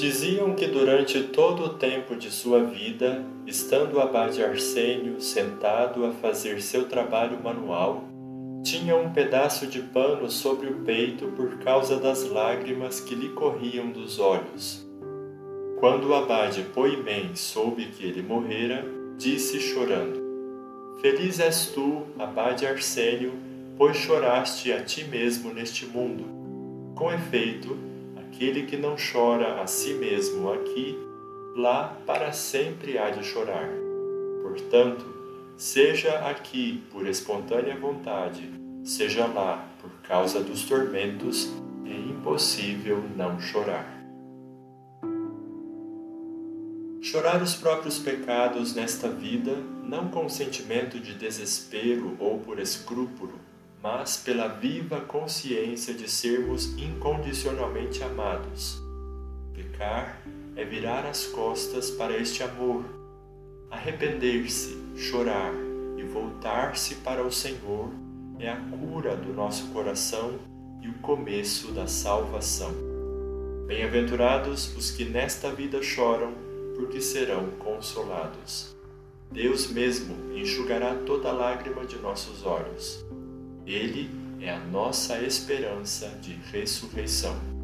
Diziam que durante todo o tempo de sua vida, estando o abade Arsênio sentado a fazer seu trabalho manual, tinha um pedaço de pano sobre o peito por causa das lágrimas que lhe corriam dos olhos. Quando o abade Poimém soube que ele morrera, disse chorando: Feliz és tu, abade Arsênio, pois choraste a ti mesmo neste mundo. Com efeito, aquele que não chora a si mesmo aqui, lá para sempre há de chorar. Portanto, seja aqui por espontânea vontade, seja lá por causa dos tormentos, é impossível não chorar. Chorar os próprios pecados nesta vida, não com sentimento de desespero ou por escrúpulo, mas pela viva consciência de sermos incondicionalmente amados. Pecar é virar as costas para este amor, arrepender-se, chorar e voltar-se para o Senhor é a cura do nosso coração e o começo da salvação. Bem-aventurados os que nesta vida choram, porque serão consolados. Deus mesmo enxugará toda lágrima de nossos olhos. Ele é a nossa esperança de ressurreição.